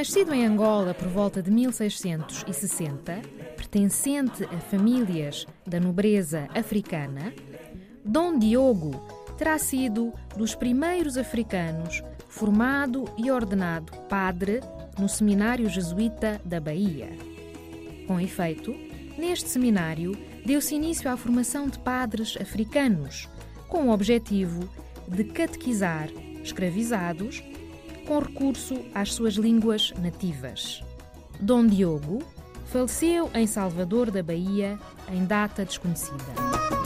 Nascido em Angola por volta de 1660, pertencente a famílias da nobreza africana, Dom Diogo terá sido dos primeiros africanos formado e ordenado padre no Seminário Jesuíta da Bahia. Com efeito, neste seminário deu-se início à formação de padres africanos, com o objetivo de catequizar escravizados com recurso às suas línguas nativas. Dom Diogo faleceu em Salvador da Bahia em data desconhecida.